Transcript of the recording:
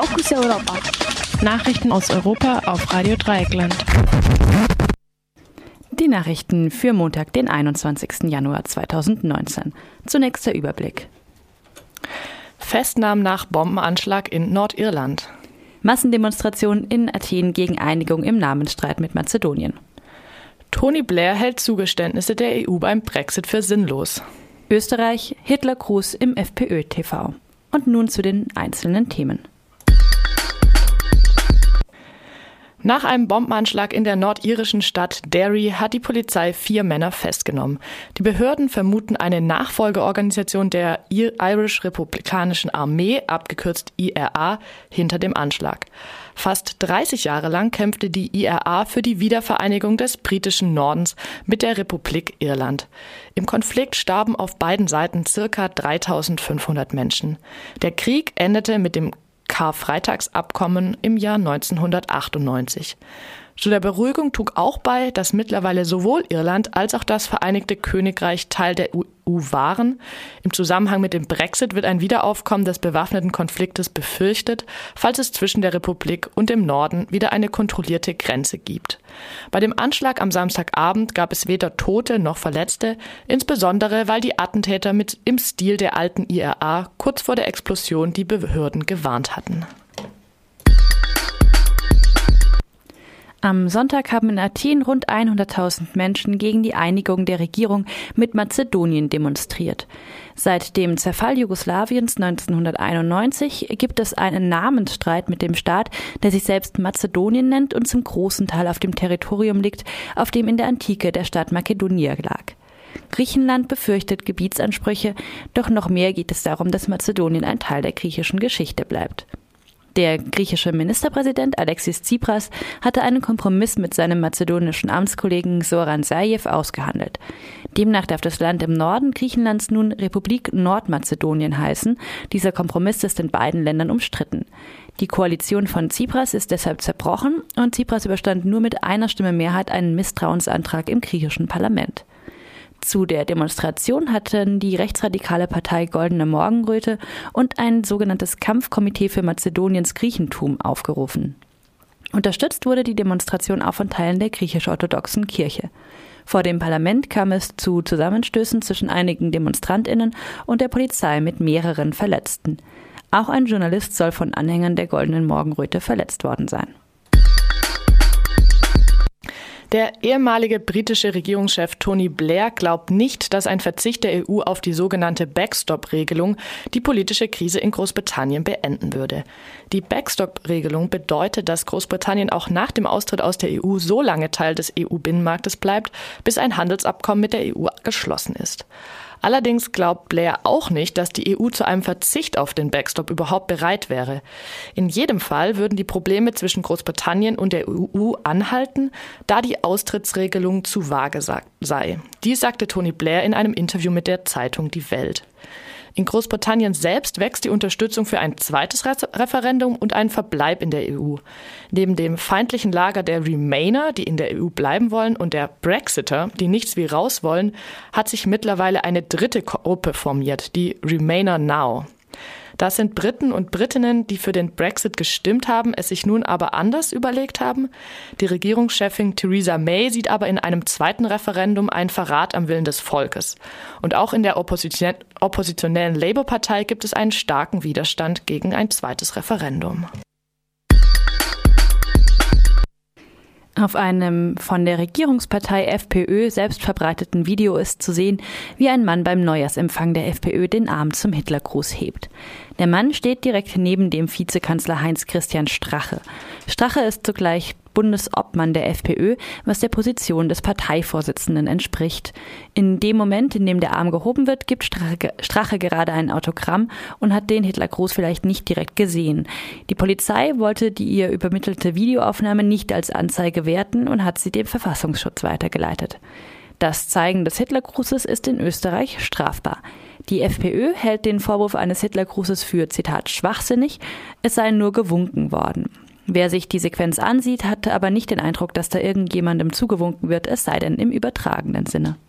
Fokus Europa. Nachrichten aus Europa auf Radio Dreieckland. Die Nachrichten für Montag, den 21. Januar 2019. Zunächst der Überblick. Festnahmen nach Bombenanschlag in Nordirland. Massendemonstrationen in Athen gegen Einigung im Namensstreit mit Mazedonien. Tony Blair hält Zugeständnisse der EU beim Brexit für sinnlos. Österreich, Hitler Gruß im FPÖ-TV. Und nun zu den einzelnen Themen. Nach einem Bombenanschlag in der nordirischen Stadt Derry hat die Polizei vier Männer festgenommen. Die Behörden vermuten eine Nachfolgeorganisation der Irish Republikanischen Armee, abgekürzt IRA, hinter dem Anschlag. Fast 30 Jahre lang kämpfte die IRA für die Wiedervereinigung des britischen Nordens mit der Republik Irland. Im Konflikt starben auf beiden Seiten circa 3500 Menschen. Der Krieg endete mit dem Karfreitagsabkommen im Jahr 1998. Zu der Beruhigung trug auch bei, dass mittlerweile sowohl Irland als auch das Vereinigte Königreich Teil der EU waren. Im Zusammenhang mit dem Brexit wird ein Wiederaufkommen des bewaffneten Konfliktes befürchtet, falls es zwischen der Republik und dem Norden wieder eine kontrollierte Grenze gibt. Bei dem Anschlag am Samstagabend gab es weder Tote noch Verletzte, insbesondere weil die Attentäter mit im Stil der alten IRA kurz vor der Explosion die Behörden gewarnt hatten. Am Sonntag haben in Athen rund 100.000 Menschen gegen die Einigung der Regierung mit Mazedonien demonstriert. Seit dem Zerfall Jugoslawiens 1991 gibt es einen Namensstreit mit dem Staat, der sich selbst Mazedonien nennt und zum großen Teil auf dem Territorium liegt, auf dem in der Antike der Staat Makedonia lag. Griechenland befürchtet Gebietsansprüche, doch noch mehr geht es darum, dass Mazedonien ein Teil der griechischen Geschichte bleibt. Der griechische Ministerpräsident Alexis Tsipras hatte einen Kompromiss mit seinem mazedonischen Amtskollegen Soran Zaev ausgehandelt. Demnach darf das Land im Norden Griechenlands nun Republik Nordmazedonien heißen. Dieser Kompromiss ist in beiden Ländern umstritten. Die Koalition von Tsipras ist deshalb zerbrochen und Tsipras überstand nur mit einer Stimme Mehrheit einen Misstrauensantrag im griechischen Parlament. Zu der Demonstration hatten die rechtsradikale Partei Goldene Morgenröte und ein sogenanntes Kampfkomitee für Mazedoniens Griechentum aufgerufen. Unterstützt wurde die Demonstration auch von Teilen der griechisch-orthodoxen Kirche. Vor dem Parlament kam es zu Zusammenstößen zwischen einigen Demonstrantinnen und der Polizei mit mehreren Verletzten. Auch ein Journalist soll von Anhängern der Goldenen Morgenröte verletzt worden sein. Der ehemalige britische Regierungschef Tony Blair glaubt nicht, dass ein Verzicht der EU auf die sogenannte Backstop-Regelung die politische Krise in Großbritannien beenden würde. Die Backstop-Regelung bedeutet, dass Großbritannien auch nach dem Austritt aus der EU so lange Teil des EU-Binnenmarktes bleibt, bis ein Handelsabkommen mit der EU geschlossen ist. Allerdings glaubt Blair auch nicht, dass die EU zu einem Verzicht auf den Backstop überhaupt bereit wäre. In jedem Fall würden die Probleme zwischen Großbritannien und der EU anhalten, da die Austrittsregelung zu vage sei. Dies sagte Tony Blair in einem Interview mit der Zeitung Die Welt. In Großbritannien selbst wächst die Unterstützung für ein zweites Referendum und einen Verbleib in der EU. Neben dem feindlichen Lager der Remainer, die in der EU bleiben wollen, und der Brexiter, die nichts wie raus wollen, hat sich mittlerweile eine dritte Gruppe formiert, die Remainer Now. Das sind Briten und Britinnen, die für den Brexit gestimmt haben, es sich nun aber anders überlegt haben. Die Regierungschefin Theresa May sieht aber in einem zweiten Referendum einen Verrat am Willen des Volkes. Und auch in der Opposition oppositionellen Labour-Partei gibt es einen starken Widerstand gegen ein zweites Referendum. Auf einem von der Regierungspartei FPÖ selbst verbreiteten Video ist zu sehen, wie ein Mann beim Neujahrsempfang der FPÖ den Arm zum Hitlergruß hebt. Der Mann steht direkt neben dem Vizekanzler Heinz Christian Strache. Strache ist zugleich Bundesobmann der FPÖ, was der Position des Parteivorsitzenden entspricht. In dem Moment, in dem der Arm gehoben wird, gibt Strache, Strache gerade ein Autogramm und hat den Hitlergruß vielleicht nicht direkt gesehen. Die Polizei wollte die ihr übermittelte Videoaufnahme nicht als Anzeige werten und hat sie dem Verfassungsschutz weitergeleitet. Das Zeigen des Hitlergrußes ist in Österreich strafbar. Die FPÖ hält den Vorwurf eines Hitlergrußes für, Zitat, schwachsinnig, es sei nur gewunken worden. Wer sich die Sequenz ansieht, hat aber nicht den Eindruck, dass da irgendjemandem zugewunken wird, es sei denn im übertragenen Sinne.